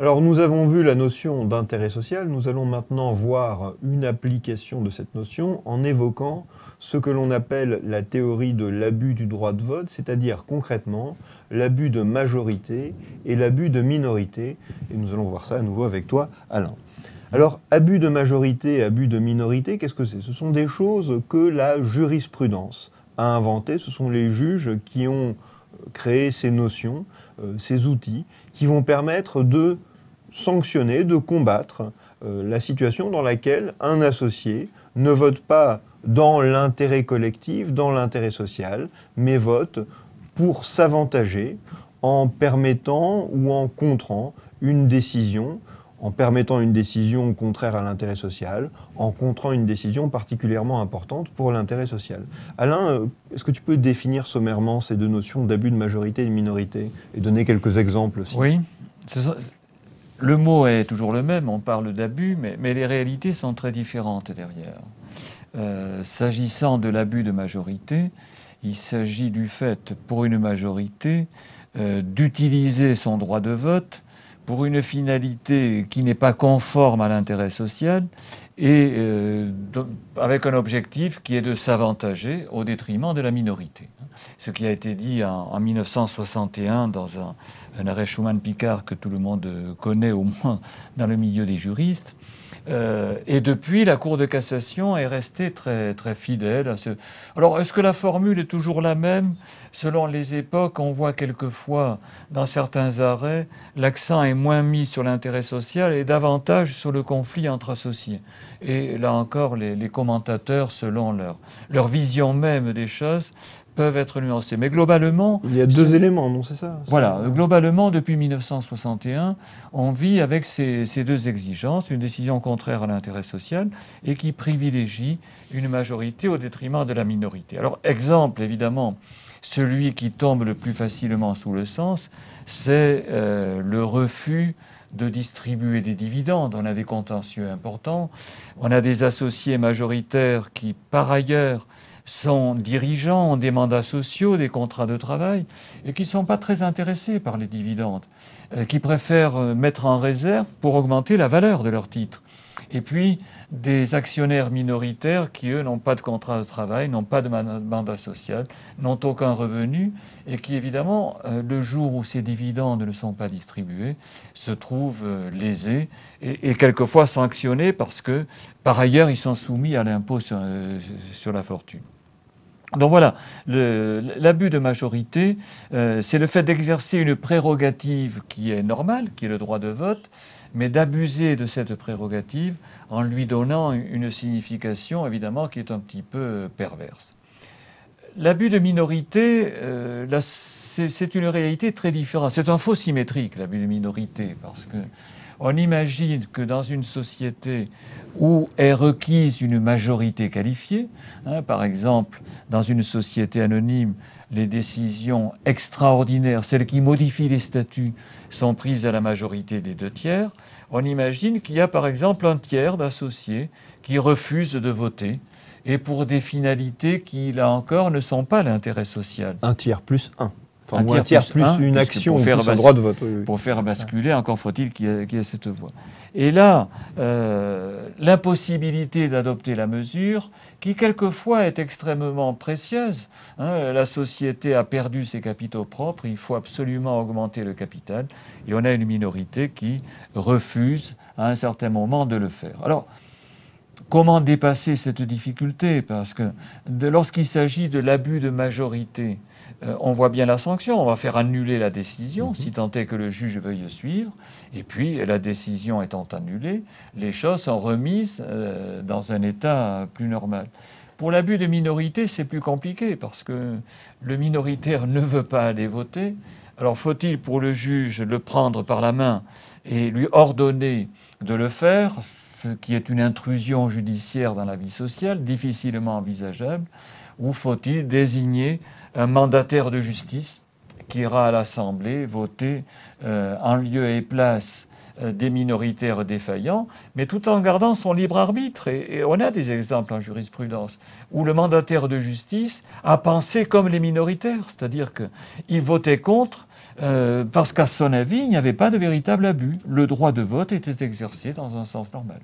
Alors nous avons vu la notion d'intérêt social, nous allons maintenant voir une application de cette notion en évoquant ce que l'on appelle la théorie de l'abus du droit de vote, c'est-à-dire concrètement l'abus de majorité et l'abus de minorité. Et nous allons voir ça à nouveau avec toi, Alain. Alors, abus de majorité, abus de minorité, qu'est-ce que c'est? Ce sont des choses que la jurisprudence a inventées, ce sont les juges qui ont créé ces notions, euh, ces outils, qui vont permettre de sanctionner, de combattre euh, la situation dans laquelle un associé ne vote pas dans l'intérêt collectif, dans l'intérêt social, mais vote pour s'avantager en permettant ou en contrant une décision, en permettant une décision contraire à l'intérêt social, en contrant une décision particulièrement importante pour l'intérêt social. Alain, euh, est-ce que tu peux définir sommairement ces deux notions d'abus de majorité et de minorité et donner quelques exemples Oui. Le mot est toujours le même, on parle d'abus, mais, les réalités sont très différentes derrière. Euh, s'agissant de l'abus de majorité, il s'agit du fait pour une majorité euh, d'utiliser son droit de vote pour une finalité qui n'est pas conforme à l'intérêt social et euh, avec un objectif qui est de s'avantager au détriment de la minorité. Ce qui a été dit en, 1961 dans un, un arrêt Schumann-Picard que tout le monde connaît au moins dans le milieu des juristes. Euh, et depuis, la Cour de cassation est restée très, très fidèle à ce. Alors, est-ce que la formule est toujours la même? Selon les époques, on voit quelquefois, dans certains arrêts, l'accent est moins mis sur l'intérêt social et davantage sur le conflit entre associés. Et là encore, les, les commentateurs, selon leur, leur vision même des choses, peuvent être nuancés. Mais globalement... Il y a deux éléments, non, c'est ça? Voilà, globalement, depuis 1961, on vit avec ces, deux exigences, une décision contraire à l'intérêt social et qui privilégie une majorité au détriment de la minorité. Alors, exemple, évidemment, celui qui tombe le plus facilement sous le sens, c'est euh, le refus de distribuer des dividendes. On a des contentieux importants. On a des associés majoritaires qui, par ailleurs, sont dirigeants, ont des mandats sociaux, des contrats de travail, et qui ne sont pas très intéressés par les dividendes, euh, qui préfèrent euh, mettre en réserve pour augmenter la valeur de leurs titres. Et puis des actionnaires minoritaires qui, eux, n'ont pas de contrat de travail, n'ont pas de mandat social, n'ont aucun revenu, et qui, évidemment, euh, le jour où ces dividendes ne sont pas distribués, se trouvent lésés et, quelquefois sanctionnés parce que, par ailleurs, ils sont soumis à l'impôt sur la fortune. Donc voilà, l'abus de majorité, euh, c'est le fait d'exercer une prérogative qui est normale, qui est le droit de vote, mais d'abuser de cette prérogative en lui donnant une signification évidemment qui est un petit peu perverse. L'abus de minorité, euh, c'est une réalité très différente. C'est un faux symétrique, l'abus de minorité, parce que on imagine que dans une société où est requise une majorité qualifiée. Hein, par exemple, dans une société anonyme, les décisions extraordinaires, celles qui modifient les statuts, sont prises à la majorité des deux tiers. On imagine qu'il y a par exemple un tiers d'associés qui refusent de voter et pour des finalités qui, là encore, ne sont pas l'intérêt social. Un tiers plus un un, tiers, plus, une action, pour faire un droit de vote. Pour faire basculer, encore faut-il qu'il y, ait cette voie. Et là, euh, l'impossibilité d'adopter la mesure, qui quelquefois est extrêmement précieuse. Hein, la société a perdu ses capitaux propres, il faut absolument augmenter le capital, et on a une minorité qui refuse à un certain moment de le faire. Alors, comment dépasser cette difficulté? Parce que lorsqu'il s'agit de l'abus de majorité, euh, on voit bien la sanction, on va faire annuler la décision, mhm. si tant est que le juge veuille suivre, et puis la décision étant annulée, les choses sont remises euh, dans un état plus normal. Pour l'abus de minorité, c'est plus compliqué, parce que le minoritaire ne veut pas aller voter, alors faut-il pour le juge le prendre par la main et lui ordonner de le faire, qui est une intrusion judiciaire dans la vie sociale, difficilement envisageable, ou faut-il désigner un mandataire de justice qui ira à l'Assemblée voter euh, en lieu et place des minoritaires défaillants, mais tout en gardant son libre arbitre. Et, on a des exemples en jurisprudence où le mandataire de justice a pensé comme les minoritaires, c'est-à-dire qu'il votait contre euh, parce qu'à son avis, il n'y avait pas de véritable abus. Le droit de vote était exercé dans un sens normal.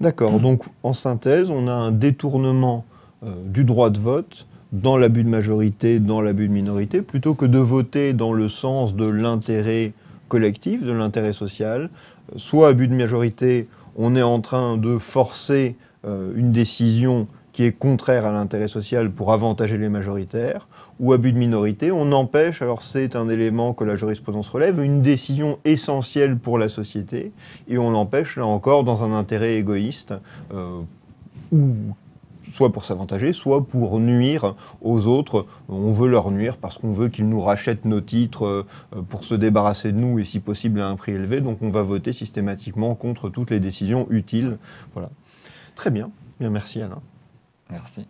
D'accord, donc en synthèse, on a un détournement euh, du droit de vote dans l'abus de majorité, dans l'abus de minorité, plutôt que de voter dans le sens de l'intérêt collectif, de l'intérêt social. Soit abus de majorité, on est en train de forcer euh, une décision qui est contraire à l'intérêt social pour avantager les majoritaires, ou abus de minorité, on empêche, alors c'est un élément que la jurisprudence relève, une décision essentielle pour la société, et on l'empêche là encore dans un intérêt égoïste, euh, ou soit pour s'avantager, soit pour nuire aux autres. On veut leur nuire parce qu'on veut qu'ils nous rachètent nos titres euh, pour se débarrasser de nous et si possible à un prix élevé. Donc on va voter systématiquement contre toutes les décisions utiles. Voilà. Très bien. Bien, merci Alain. Merci.